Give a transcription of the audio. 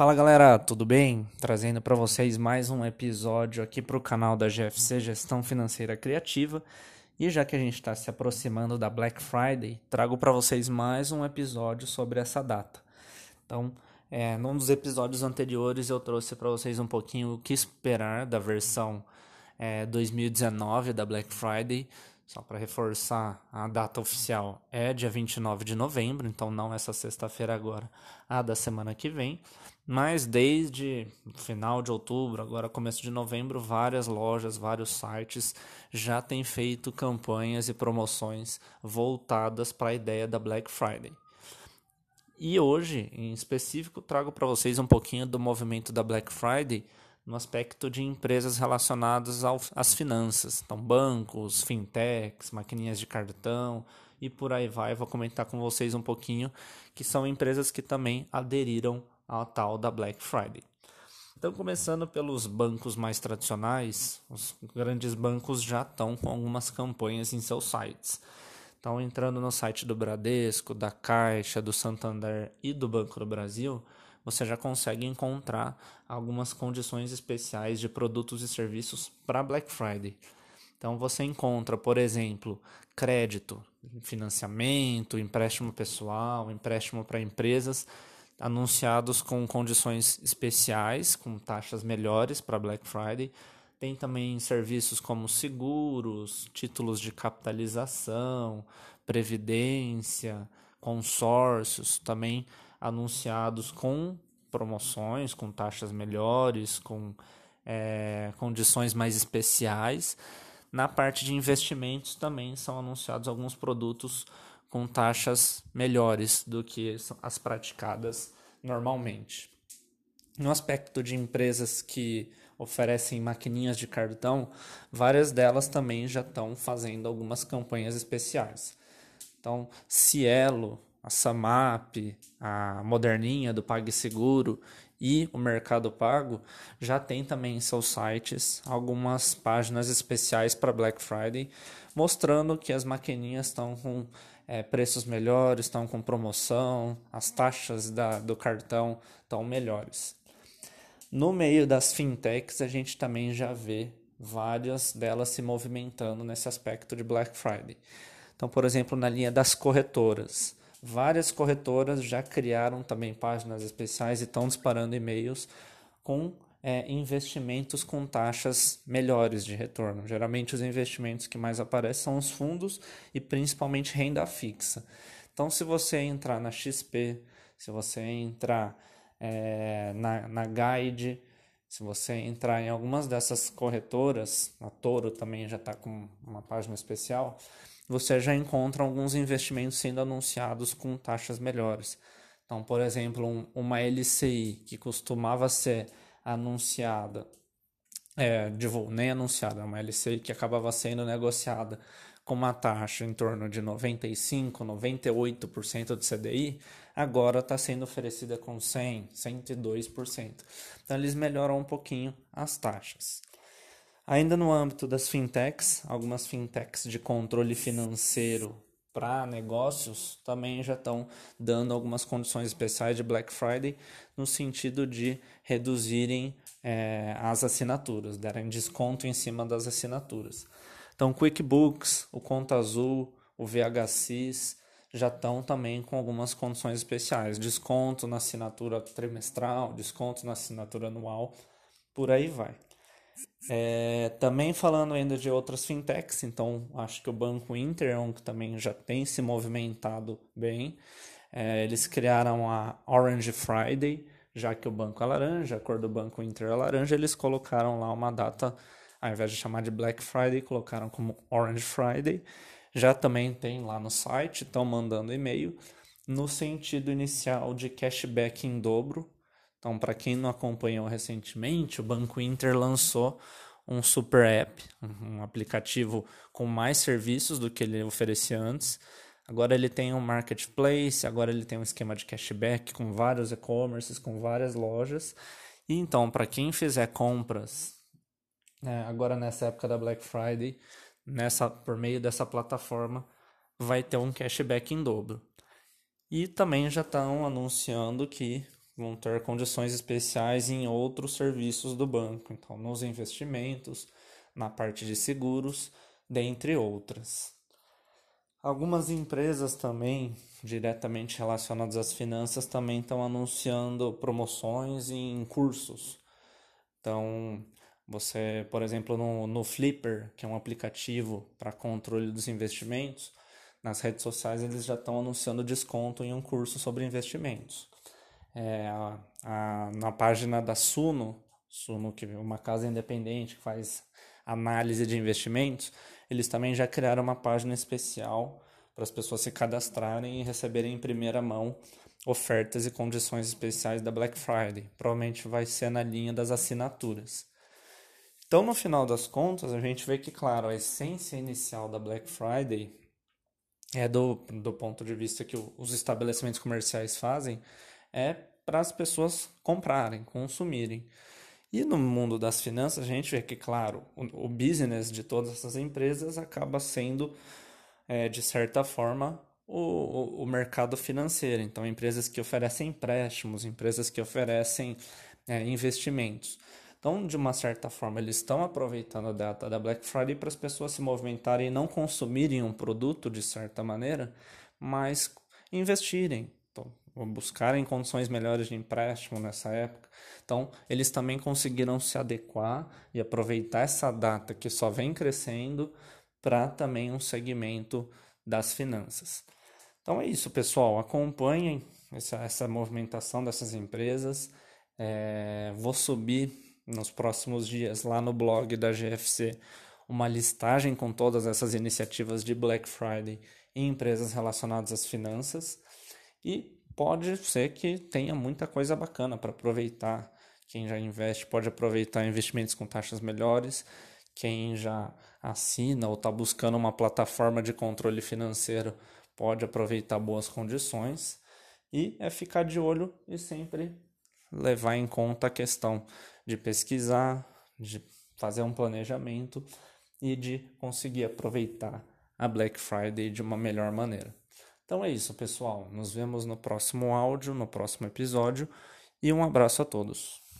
Fala galera, tudo bem? Trazendo para vocês mais um episódio aqui para o canal da GFC Gestão Financeira Criativa. E já que a gente está se aproximando da Black Friday, trago para vocês mais um episódio sobre essa data. Então, é, num dos episódios anteriores eu trouxe para vocês um pouquinho o que esperar da versão é, 2019 da Black Friday. Só para reforçar, a data oficial é dia 29 de novembro, então não essa sexta-feira agora, a da semana que vem. Mas desde final de outubro, agora começo de novembro, várias lojas, vários sites já têm feito campanhas e promoções voltadas para a ideia da Black Friday. E hoje, em específico, trago para vocês um pouquinho do movimento da Black Friday no aspecto de empresas relacionadas ao, às finanças. Então, bancos, fintechs, maquininhas de cartão e por aí vai. vou comentar com vocês um pouquinho que são empresas que também aderiram a tal da Black Friday. Então, começando pelos bancos mais tradicionais, os grandes bancos já estão com algumas campanhas em seus sites. Então, entrando no site do Bradesco, da Caixa, do Santander e do Banco do Brasil, você já consegue encontrar algumas condições especiais de produtos e serviços para Black Friday. Então, você encontra, por exemplo, crédito, financiamento, empréstimo pessoal, empréstimo para empresas anunciados com condições especiais, com taxas melhores para Black Friday. Tem também serviços como seguros, títulos de capitalização, previdência, consórcios, também anunciados com promoções, com taxas melhores, com é, condições mais especiais. Na parte de investimentos também são anunciados alguns produtos com taxas melhores do que as praticadas normalmente. No aspecto de empresas que oferecem maquininhas de cartão, várias delas também já estão fazendo algumas campanhas especiais. Então, Cielo, a Samap, a Moderninha do PagSeguro e o Mercado Pago já tem também em seus sites algumas páginas especiais para Black Friday, mostrando que as maquininhas estão com é, preços melhores, estão com promoção, as taxas da, do cartão estão melhores. No meio das fintechs, a gente também já vê várias delas se movimentando nesse aspecto de Black Friday. Então, por exemplo, na linha das corretoras, várias corretoras já criaram também páginas especiais e estão disparando e-mails com é, investimentos com taxas melhores de retorno. Geralmente, os investimentos que mais aparecem são os fundos e principalmente renda fixa. Então, se você entrar na XP, se você entrar é, na, na Guide, se você entrar em algumas dessas corretoras, a Toro também já está com uma página especial, você já encontra alguns investimentos sendo anunciados com taxas melhores. Então, por exemplo, um, uma LCI que costumava ser anunciada, é, de, nem anunciada, é uma LCI que acabava sendo negociada com uma taxa em torno de 95, 98% do CDI, agora está sendo oferecida com 100, 102%. Então eles melhoram um pouquinho as taxas. Ainda no âmbito das fintechs, algumas fintechs de controle financeiro para negócios também já estão dando algumas condições especiais de Black Friday no sentido de reduzirem é, as assinaturas, darem desconto em cima das assinaturas. Então, QuickBooks, o Conta Azul, o VHSIS já estão também com algumas condições especiais, desconto na assinatura trimestral, desconto na assinatura anual, por aí vai. É, também falando ainda de outras fintechs, então acho que o Banco Inter é que também já tem se movimentado bem. É, eles criaram a Orange Friday, já que o banco é laranja, a cor do Banco Inter é laranja, eles colocaram lá uma data, ao invés de chamar de Black Friday, colocaram como Orange Friday. Já também tem lá no site, estão mandando e-mail no sentido inicial de cashback em dobro, então, para quem não acompanhou recentemente, o Banco Inter lançou um super app, um aplicativo com mais serviços do que ele oferecia antes. Agora ele tem um marketplace, agora ele tem um esquema de cashback com vários e-commerces, com várias lojas. E então, para quem fizer compras né, agora nessa época da Black Friday, nessa por meio dessa plataforma, vai ter um cashback em dobro. E também já estão anunciando que vão ter condições especiais em outros serviços do banco, então nos investimentos, na parte de seguros, dentre outras. Algumas empresas também, diretamente relacionadas às finanças, também estão anunciando promoções em cursos. Então, você, por exemplo, no, no Flipper, que é um aplicativo para controle dos investimentos, nas redes sociais eles já estão anunciando desconto em um curso sobre investimentos. É, a, na página da Suno, Suno, que é uma casa independente que faz análise de investimentos, eles também já criaram uma página especial para as pessoas se cadastrarem e receberem em primeira mão ofertas e condições especiais da Black Friday. Provavelmente vai ser na linha das assinaturas. Então, no final das contas, a gente vê que, claro, a essência inicial da Black Friday é do, do ponto de vista que os estabelecimentos comerciais fazem, é para as pessoas comprarem, consumirem. E no mundo das finanças, a gente vê que, claro, o, o business de todas essas empresas acaba sendo, é, de certa forma, o, o, mercado financeiro. Então, empresas que oferecem empréstimos, empresas que oferecem é, investimentos. Então, de uma certa forma, eles estão aproveitando a data da Black Friday para as pessoas se movimentarem e não consumirem um produto de certa maneira, mas investirem, então, buscarem condições melhores de empréstimo nessa época. Então, eles também conseguiram se adequar e aproveitar essa data que só vem crescendo para também um segmento das finanças. Então é isso, pessoal. Acompanhem essa, essa movimentação dessas empresas. É, vou subir nos próximos dias lá no blog da GFC uma listagem com todas essas iniciativas de Black Friday em empresas relacionadas às finanças. E pode ser que tenha muita coisa bacana para aproveitar. Quem já investe pode aproveitar investimentos com taxas melhores. Quem já assina ou está buscando uma plataforma de controle financeiro pode aproveitar boas condições. E é ficar de olho e sempre levar em conta a questão de pesquisar, de fazer um planejamento e de conseguir aproveitar a Black Friday de uma melhor maneira. Então é isso, pessoal. Nos vemos no próximo áudio, no próximo episódio e um abraço a todos.